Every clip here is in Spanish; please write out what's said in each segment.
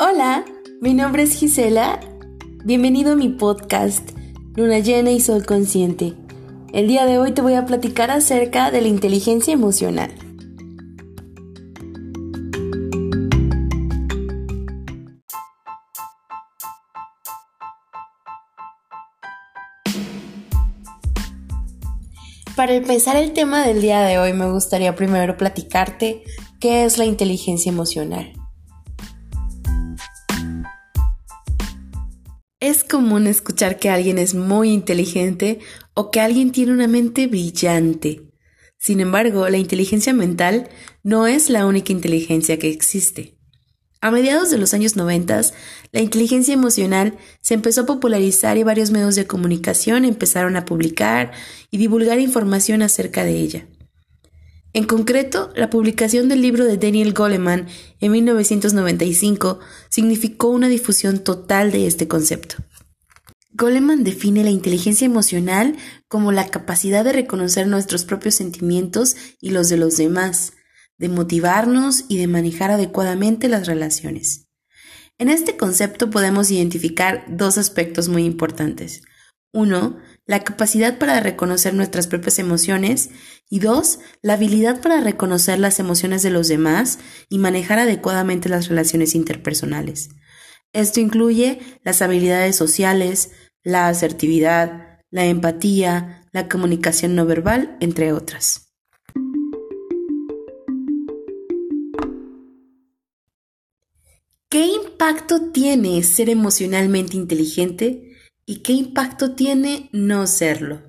Hola, mi nombre es Gisela. Bienvenido a mi podcast, Luna Llena y Sol Consciente. El día de hoy te voy a platicar acerca de la inteligencia emocional. Para empezar el tema del día de hoy me gustaría primero platicarte qué es la inteligencia emocional. Es común escuchar que alguien es muy inteligente o que alguien tiene una mente brillante. Sin embargo, la inteligencia mental no es la única inteligencia que existe. A mediados de los años 90, la inteligencia emocional se empezó a popularizar y varios medios de comunicación empezaron a publicar y divulgar información acerca de ella. En concreto, la publicación del libro de Daniel Goleman en 1995 significó una difusión total de este concepto. Goleman define la inteligencia emocional como la capacidad de reconocer nuestros propios sentimientos y los de los demás, de motivarnos y de manejar adecuadamente las relaciones. En este concepto podemos identificar dos aspectos muy importantes. Uno, la capacidad para reconocer nuestras propias emociones y dos, la habilidad para reconocer las emociones de los demás y manejar adecuadamente las relaciones interpersonales. Esto incluye las habilidades sociales, la asertividad, la empatía, la comunicación no verbal, entre otras. ¿Qué impacto tiene ser emocionalmente inteligente? ¿Y qué impacto tiene no serlo?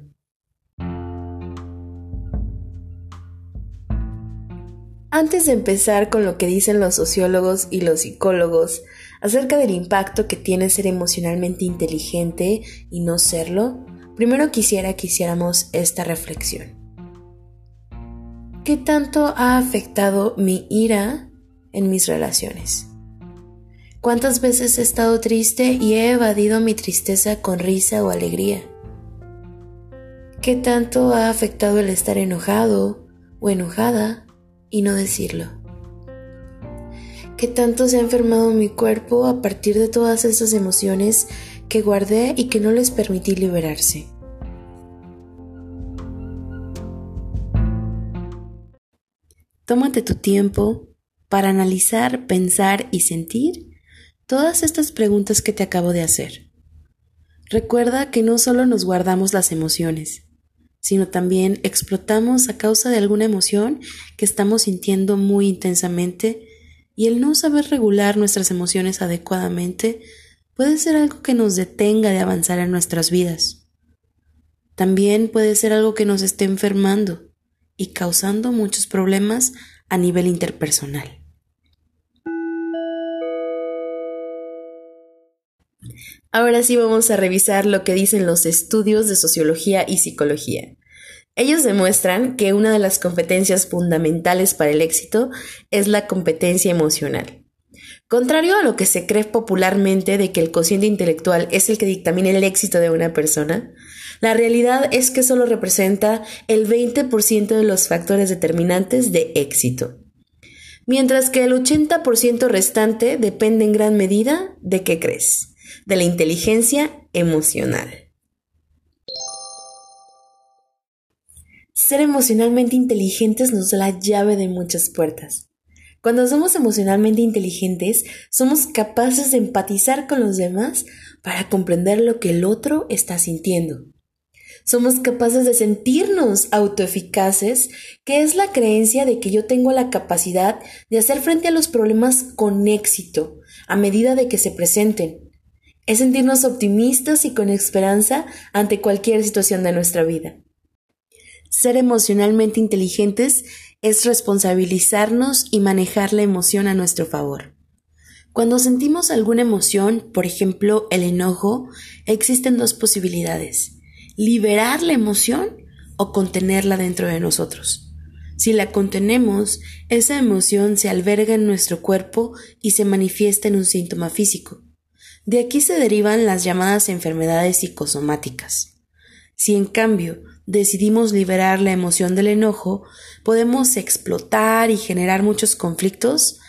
Antes de empezar con lo que dicen los sociólogos y los psicólogos acerca del impacto que tiene ser emocionalmente inteligente y no serlo, primero quisiera que hiciéramos esta reflexión. ¿Qué tanto ha afectado mi ira en mis relaciones? ¿Cuántas veces he estado triste y he evadido mi tristeza con risa o alegría? ¿Qué tanto ha afectado el estar enojado o enojada y no decirlo? ¿Qué tanto se ha enfermado mi cuerpo a partir de todas esas emociones que guardé y que no les permití liberarse? Tómate tu tiempo para analizar, pensar y sentir todas estas preguntas que te acabo de hacer. Recuerda que no solo nos guardamos las emociones, sino también explotamos a causa de alguna emoción que estamos sintiendo muy intensamente y el no saber regular nuestras emociones adecuadamente puede ser algo que nos detenga de avanzar en nuestras vidas. También puede ser algo que nos esté enfermando y causando muchos problemas a nivel interpersonal. Ahora sí vamos a revisar lo que dicen los estudios de sociología y psicología. Ellos demuestran que una de las competencias fundamentales para el éxito es la competencia emocional. Contrario a lo que se cree popularmente de que el cociente intelectual es el que dictamina el éxito de una persona, la realidad es que solo representa el 20% de los factores determinantes de éxito, mientras que el 80% restante depende en gran medida de qué crees de la inteligencia emocional. Ser emocionalmente inteligentes nos da la llave de muchas puertas. Cuando somos emocionalmente inteligentes, somos capaces de empatizar con los demás para comprender lo que el otro está sintiendo. Somos capaces de sentirnos autoeficaces, que es la creencia de que yo tengo la capacidad de hacer frente a los problemas con éxito, a medida de que se presenten, es sentirnos optimistas y con esperanza ante cualquier situación de nuestra vida. Ser emocionalmente inteligentes es responsabilizarnos y manejar la emoción a nuestro favor. Cuando sentimos alguna emoción, por ejemplo el enojo, existen dos posibilidades, liberar la emoción o contenerla dentro de nosotros. Si la contenemos, esa emoción se alberga en nuestro cuerpo y se manifiesta en un síntoma físico. De aquí se derivan las llamadas enfermedades psicosomáticas. Si en cambio decidimos liberar la emoción del enojo, podemos explotar y generar muchos conflictos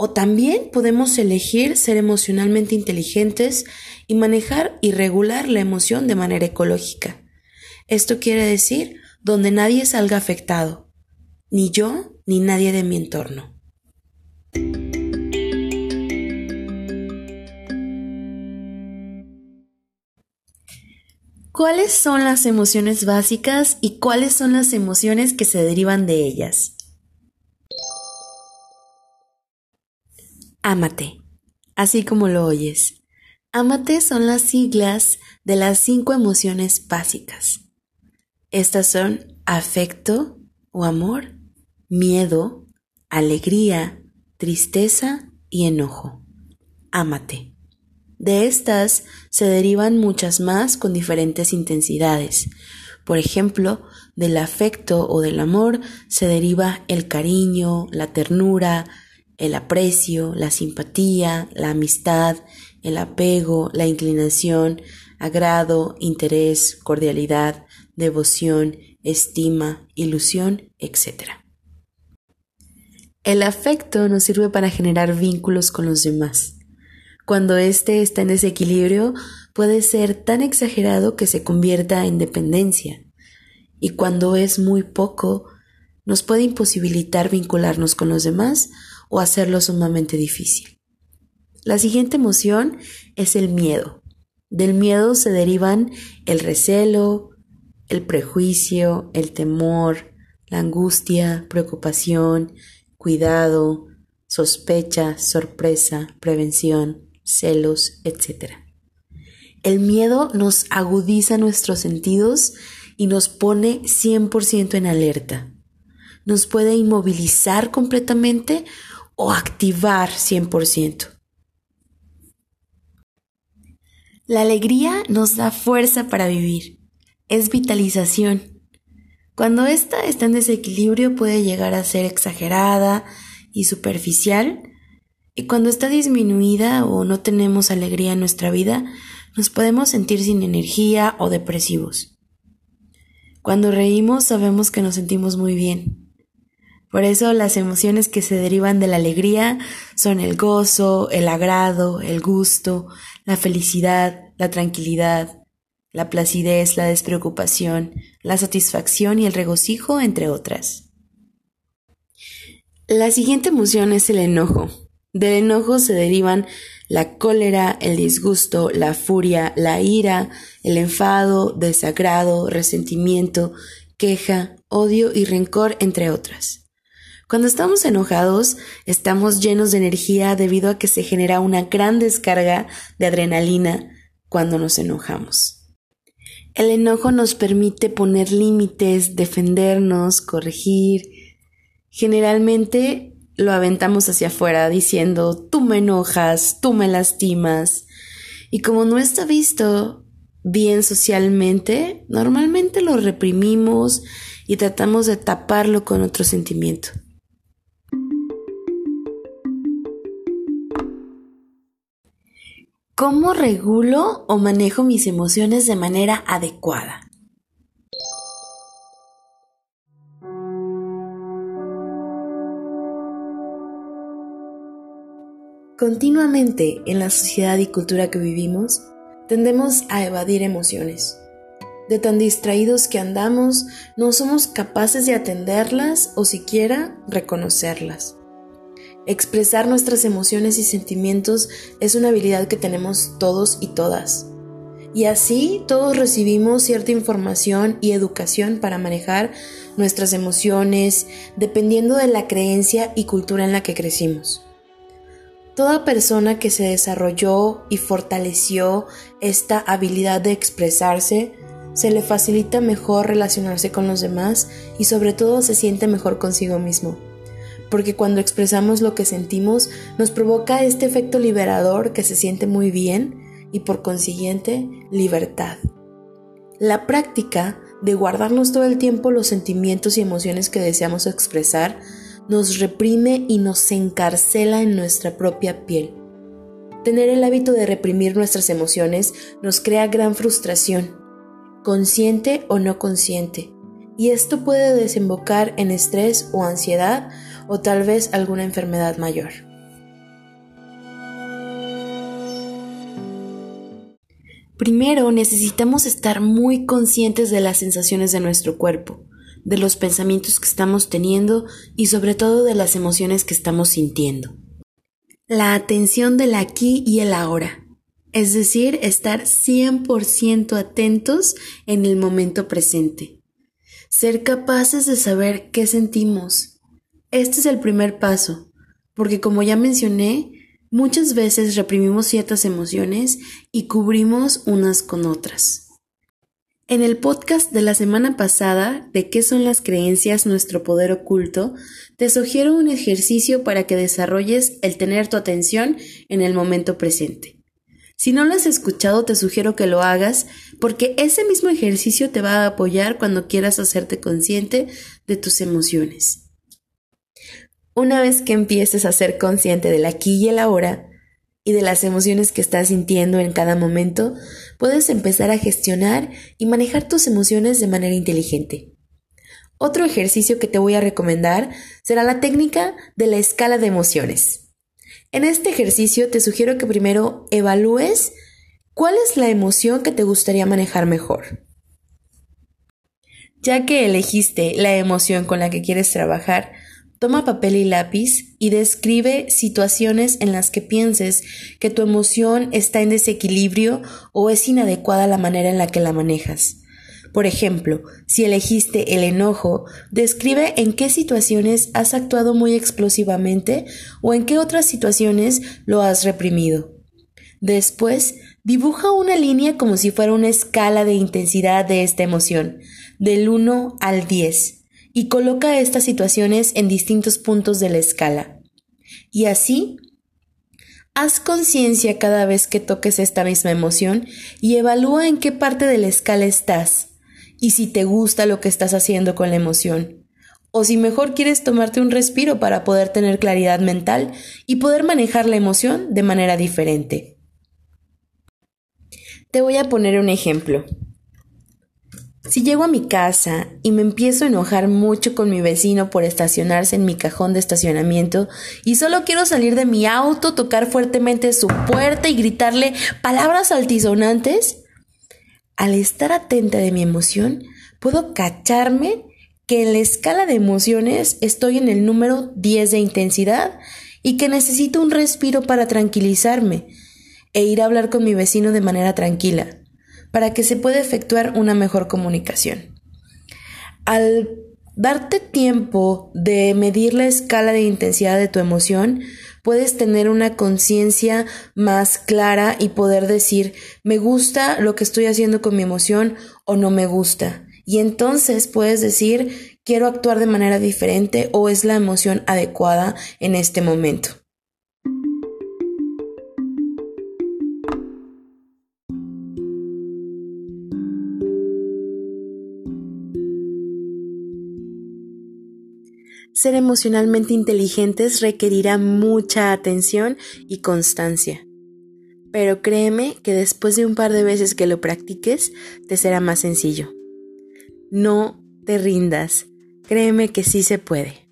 O también podemos elegir ser emocionalmente inteligentes y manejar y regular la emoción de manera ecológica. Esto quiere decir donde nadie salga afectado, ni yo ni nadie de mi entorno. ¿Cuáles son las emociones básicas y cuáles son las emociones que se derivan de ellas? Ámate, así como lo oyes. Ámate son las siglas de las cinco emociones básicas. Estas son afecto o amor, miedo, alegría, tristeza y enojo. Ámate. De estas se derivan muchas más con diferentes intensidades. Por ejemplo, del afecto o del amor se deriva el cariño, la ternura, el aprecio, la simpatía, la amistad, el apego, la inclinación, agrado, interés, cordialidad, devoción, estima, ilusión, etc. El afecto nos sirve para generar vínculos con los demás. Cuando éste está en desequilibrio, puede ser tan exagerado que se convierta en dependencia. Y cuando es muy poco, nos puede imposibilitar vincularnos con los demás o hacerlo sumamente difícil. La siguiente emoción es el miedo. Del miedo se derivan el recelo, el prejuicio, el temor, la angustia, preocupación, cuidado, sospecha, sorpresa, prevención, celos, etc. El miedo nos agudiza nuestros sentidos y nos pone 100% en alerta. Nos puede inmovilizar completamente o activar 100%. La alegría nos da fuerza para vivir, es vitalización. Cuando ésta está en desequilibrio puede llegar a ser exagerada y superficial, y cuando está disminuida o no tenemos alegría en nuestra vida, nos podemos sentir sin energía o depresivos. Cuando reímos sabemos que nos sentimos muy bien. Por eso las emociones que se derivan de la alegría son el gozo, el agrado, el gusto, la felicidad, la tranquilidad, la placidez, la despreocupación, la satisfacción y el regocijo, entre otras. La siguiente emoción es el enojo. Del enojo se derivan la cólera, el disgusto, la furia, la ira, el enfado, desagrado, resentimiento, queja, odio y rencor, entre otras. Cuando estamos enojados, estamos llenos de energía debido a que se genera una gran descarga de adrenalina cuando nos enojamos. El enojo nos permite poner límites, defendernos, corregir. Generalmente lo aventamos hacia afuera diciendo, tú me enojas, tú me lastimas. Y como no está visto bien socialmente, normalmente lo reprimimos y tratamos de taparlo con otro sentimiento. ¿Cómo regulo o manejo mis emociones de manera adecuada? Continuamente en la sociedad y cultura que vivimos, tendemos a evadir emociones. De tan distraídos que andamos, no somos capaces de atenderlas o siquiera reconocerlas. Expresar nuestras emociones y sentimientos es una habilidad que tenemos todos y todas. Y así todos recibimos cierta información y educación para manejar nuestras emociones dependiendo de la creencia y cultura en la que crecimos. Toda persona que se desarrolló y fortaleció esta habilidad de expresarse, se le facilita mejor relacionarse con los demás y sobre todo se siente mejor consigo mismo porque cuando expresamos lo que sentimos nos provoca este efecto liberador que se siente muy bien y por consiguiente libertad. La práctica de guardarnos todo el tiempo los sentimientos y emociones que deseamos expresar nos reprime y nos encarcela en nuestra propia piel. Tener el hábito de reprimir nuestras emociones nos crea gran frustración, consciente o no consciente, y esto puede desembocar en estrés o ansiedad o tal vez alguna enfermedad mayor. Primero necesitamos estar muy conscientes de las sensaciones de nuestro cuerpo de los pensamientos que estamos teniendo y sobre todo de las emociones que estamos sintiendo. La atención del aquí y el ahora, es decir, estar 100% atentos en el momento presente. Ser capaces de saber qué sentimos. Este es el primer paso, porque como ya mencioné, Muchas veces reprimimos ciertas emociones y cubrimos unas con otras. En el podcast de la semana pasada de qué son las creencias nuestro poder oculto, te sugiero un ejercicio para que desarrolles el tener tu atención en el momento presente. Si no lo has escuchado, te sugiero que lo hagas porque ese mismo ejercicio te va a apoyar cuando quieras hacerte consciente de tus emociones. Una vez que empieces a ser consciente del aquí y el ahora y de las emociones que estás sintiendo en cada momento, puedes empezar a gestionar y manejar tus emociones de manera inteligente. Otro ejercicio que te voy a recomendar será la técnica de la escala de emociones. En este ejercicio te sugiero que primero evalúes cuál es la emoción que te gustaría manejar mejor. Ya que elegiste la emoción con la que quieres trabajar, Toma papel y lápiz y describe situaciones en las que pienses que tu emoción está en desequilibrio o es inadecuada la manera en la que la manejas. Por ejemplo, si elegiste el enojo, describe en qué situaciones has actuado muy explosivamente o en qué otras situaciones lo has reprimido. Después, dibuja una línea como si fuera una escala de intensidad de esta emoción, del 1 al 10 y coloca estas situaciones en distintos puntos de la escala. Y así, haz conciencia cada vez que toques esta misma emoción y evalúa en qué parte de la escala estás y si te gusta lo que estás haciendo con la emoción. O si mejor quieres tomarte un respiro para poder tener claridad mental y poder manejar la emoción de manera diferente. Te voy a poner un ejemplo. Si llego a mi casa y me empiezo a enojar mucho con mi vecino por estacionarse en mi cajón de estacionamiento y solo quiero salir de mi auto, tocar fuertemente su puerta y gritarle palabras altisonantes, al estar atenta de mi emoción, puedo cacharme que en la escala de emociones estoy en el número 10 de intensidad y que necesito un respiro para tranquilizarme e ir a hablar con mi vecino de manera tranquila para que se pueda efectuar una mejor comunicación. Al darte tiempo de medir la escala de intensidad de tu emoción, puedes tener una conciencia más clara y poder decir, me gusta lo que estoy haciendo con mi emoción o no me gusta. Y entonces puedes decir, quiero actuar de manera diferente o es la emoción adecuada en este momento. Ser emocionalmente inteligentes requerirá mucha atención y constancia. Pero créeme que después de un par de veces que lo practiques, te será más sencillo. No te rindas. Créeme que sí se puede.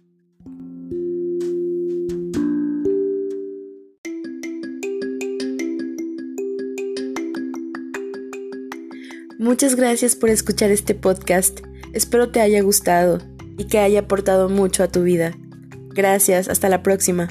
Muchas gracias por escuchar este podcast. Espero te haya gustado y que haya aportado mucho a tu vida. Gracias, hasta la próxima.